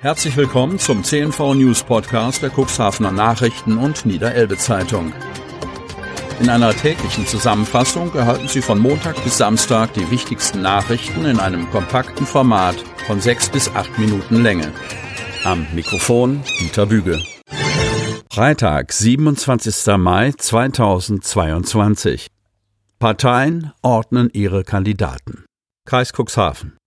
Herzlich willkommen zum CNV News Podcast der Cuxhavener Nachrichten und Niederelbe Zeitung. In einer täglichen Zusammenfassung erhalten Sie von Montag bis Samstag die wichtigsten Nachrichten in einem kompakten Format von sechs bis acht Minuten Länge. Am Mikrofon Dieter Büge. Freitag, 27. Mai 2022. Parteien ordnen ihre Kandidaten. Kreis Cuxhaven.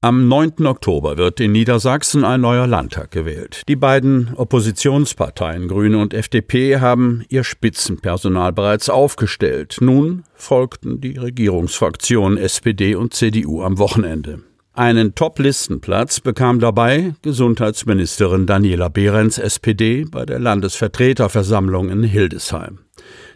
Am 9. Oktober wird in Niedersachsen ein neuer Landtag gewählt. Die beiden Oppositionsparteien Grüne und FDP haben ihr Spitzenpersonal bereits aufgestellt. Nun folgten die Regierungsfraktionen SPD und CDU am Wochenende. Einen Top-Listenplatz bekam dabei Gesundheitsministerin Daniela Behrens SPD bei der Landesvertreterversammlung in Hildesheim.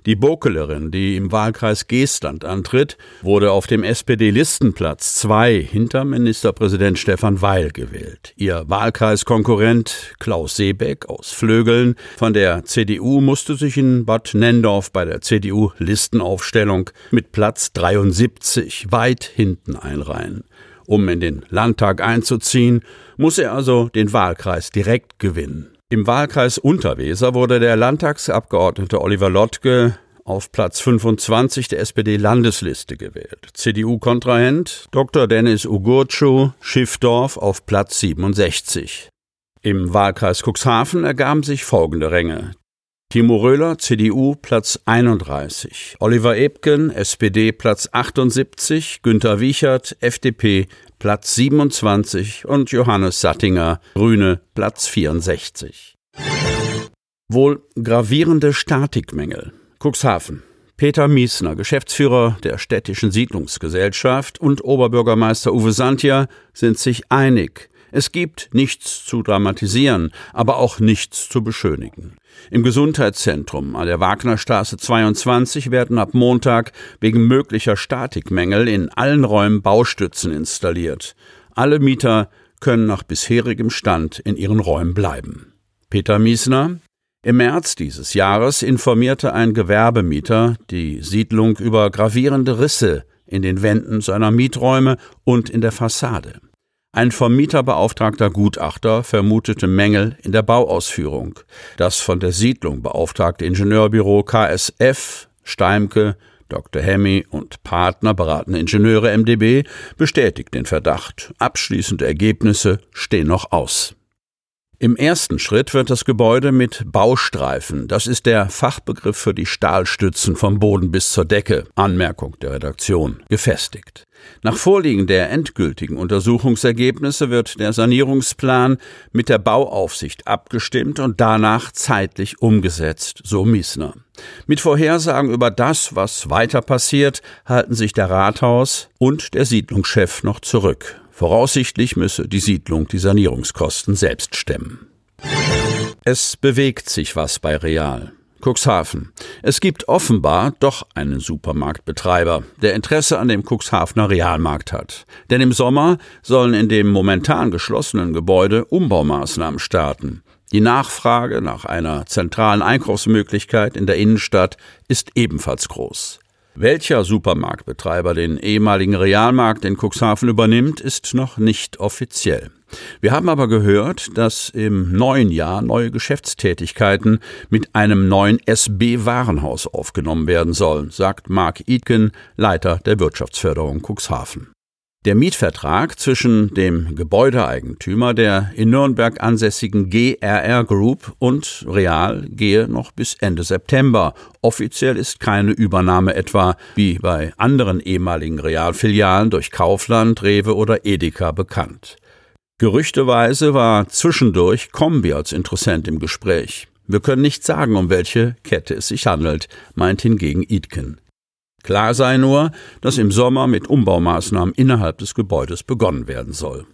Die Bokelerin, die im Wahlkreis Geestland antritt, wurde auf dem SPD-Listenplatz 2 hinter Ministerpräsident Stefan Weil gewählt. Ihr Wahlkreiskonkurrent Klaus Seebeck aus Flögeln von der CDU musste sich in Bad Nendorf bei der CDU-Listenaufstellung mit Platz 73 weit hinten einreihen. Um in den Landtag einzuziehen, muss er also den Wahlkreis direkt gewinnen. Im Wahlkreis Unterweser wurde der Landtagsabgeordnete Oliver Lottke auf Platz 25 der SPD-Landesliste gewählt. CDU-Kontrahent Dr. Dennis Ugurcu Schiffdorf auf Platz 67. Im Wahlkreis Cuxhaven ergaben sich folgende Ränge. Timo Röhler, CDU, Platz 31. Oliver Ebken, SPD, Platz 78. Günter Wiechert, FDP, Platz 27. Und Johannes Sattinger, Grüne, Platz 64. Wohl gravierende Statikmängel. Cuxhaven. Peter Miesner, Geschäftsführer der städtischen Siedlungsgesellschaft und Oberbürgermeister Uwe Santia sind sich einig. Es gibt nichts zu dramatisieren, aber auch nichts zu beschönigen. Im Gesundheitszentrum an der Wagnerstraße 22 werden ab Montag wegen möglicher Statikmängel in allen Räumen Baustützen installiert. Alle Mieter können nach bisherigem Stand in ihren Räumen bleiben. Peter Miesner im März dieses Jahres informierte ein Gewerbemieter die Siedlung über gravierende Risse in den Wänden seiner Mieträume und in der Fassade. Ein vom Mieter beauftragter Gutachter vermutete Mängel in der Bauausführung. Das von der Siedlung beauftragte Ingenieurbüro KSF, Steimke, Dr. Hemmy und Partner beratende Ingenieure MDB bestätigt den Verdacht. Abschließende Ergebnisse stehen noch aus. Im ersten Schritt wird das Gebäude mit Baustreifen, das ist der Fachbegriff für die Stahlstützen vom Boden bis zur Decke, Anmerkung der Redaktion, gefestigt. Nach Vorliegen der endgültigen Untersuchungsergebnisse wird der Sanierungsplan mit der Bauaufsicht abgestimmt und danach zeitlich umgesetzt, so Miesner. Mit Vorhersagen über das, was weiter passiert, halten sich der Rathaus und der Siedlungschef noch zurück. Voraussichtlich müsse die Siedlung die Sanierungskosten selbst stemmen. Es bewegt sich was bei Real. Cuxhaven. Es gibt offenbar doch einen Supermarktbetreiber, der Interesse an dem Cuxhavener Realmarkt hat. Denn im Sommer sollen in dem momentan geschlossenen Gebäude Umbaumaßnahmen starten. Die Nachfrage nach einer zentralen Einkaufsmöglichkeit in der Innenstadt ist ebenfalls groß. Welcher Supermarktbetreiber den ehemaligen Realmarkt in Cuxhaven übernimmt, ist noch nicht offiziell. Wir haben aber gehört, dass im neuen Jahr neue Geschäftstätigkeiten mit einem neuen SB-Warenhaus aufgenommen werden sollen, sagt Mark Itken, Leiter der Wirtschaftsförderung Cuxhaven. Der Mietvertrag zwischen dem Gebäudeeigentümer der in Nürnberg ansässigen GRR Group und Real gehe noch bis Ende September. Offiziell ist keine Übernahme etwa wie bei anderen ehemaligen Realfilialen durch Kaufland, Rewe oder Edeka bekannt. Gerüchteweise war zwischendurch Kombi als Interessent im Gespräch. Wir können nicht sagen, um welche Kette es sich handelt, meint hingegen Idken. Klar sei nur, dass im Sommer mit Umbaumaßnahmen innerhalb des Gebäudes begonnen werden soll.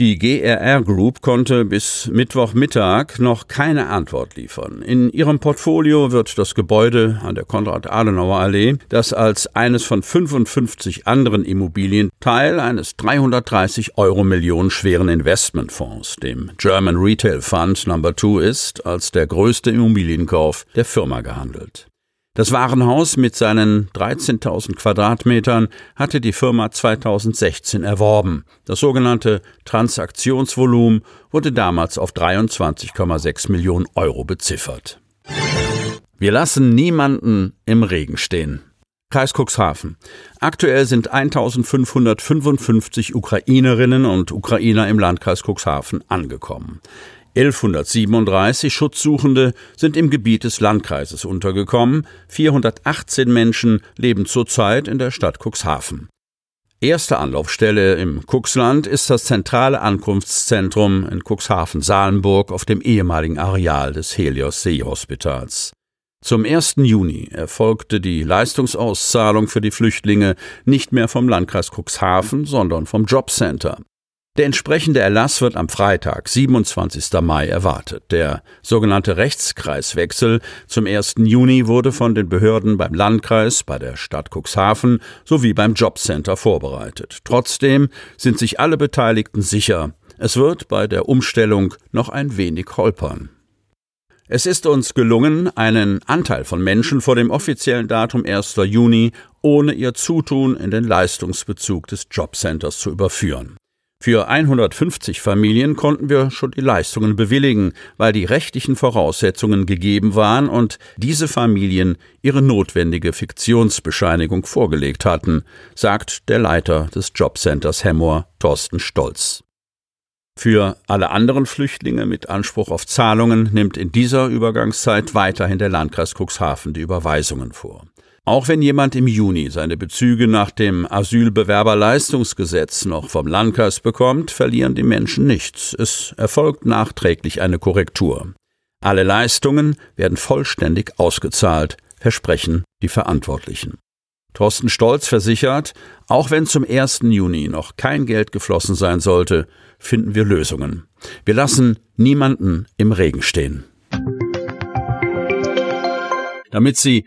Die GRR Group konnte bis Mittwochmittag noch keine Antwort liefern. In ihrem Portfolio wird das Gebäude an der Konrad-Adenauer-Allee, das als eines von 55 anderen Immobilien Teil eines 330 Euro Millionen schweren Investmentfonds, dem German Retail Fund Number 2 ist, als der größte Immobilienkauf der Firma gehandelt. Das Warenhaus mit seinen 13.000 Quadratmetern hatte die Firma 2016 erworben. Das sogenannte Transaktionsvolumen wurde damals auf 23,6 Millionen Euro beziffert. Wir lassen niemanden im Regen stehen. Kreis Cuxhaven. Aktuell sind 1555 Ukrainerinnen und Ukrainer im Landkreis Cuxhaven angekommen. 1137 Schutzsuchende sind im Gebiet des Landkreises untergekommen, 418 Menschen leben zurzeit in der Stadt Cuxhaven. Erste Anlaufstelle im Cuxland ist das zentrale Ankunftszentrum in Cuxhaven-Salenburg auf dem ehemaligen Areal des Helios Seehospitals. Zum 1. Juni erfolgte die Leistungsauszahlung für die Flüchtlinge nicht mehr vom Landkreis Cuxhaven, sondern vom Jobcenter. Der entsprechende Erlass wird am Freitag, 27. Mai, erwartet. Der sogenannte Rechtskreiswechsel zum 1. Juni wurde von den Behörden beim Landkreis, bei der Stadt Cuxhaven sowie beim Jobcenter vorbereitet. Trotzdem sind sich alle Beteiligten sicher, es wird bei der Umstellung noch ein wenig holpern. Es ist uns gelungen, einen Anteil von Menschen vor dem offiziellen Datum 1. Juni ohne ihr Zutun in den Leistungsbezug des Jobcenters zu überführen. Für 150 Familien konnten wir schon die Leistungen bewilligen, weil die rechtlichen Voraussetzungen gegeben waren und diese Familien ihre notwendige Fiktionsbescheinigung vorgelegt hatten, sagt der Leiter des Jobcenters Hemmoor, Thorsten Stolz. Für alle anderen Flüchtlinge mit Anspruch auf Zahlungen nimmt in dieser Übergangszeit weiterhin der Landkreis Cuxhaven die Überweisungen vor. Auch wenn jemand im Juni seine Bezüge nach dem Asylbewerberleistungsgesetz noch vom Landkreis bekommt, verlieren die Menschen nichts. Es erfolgt nachträglich eine Korrektur. Alle Leistungen werden vollständig ausgezahlt, versprechen die Verantwortlichen. Thorsten Stolz versichert, auch wenn zum 1. Juni noch kein Geld geflossen sein sollte, finden wir Lösungen. Wir lassen niemanden im Regen stehen. Damit Sie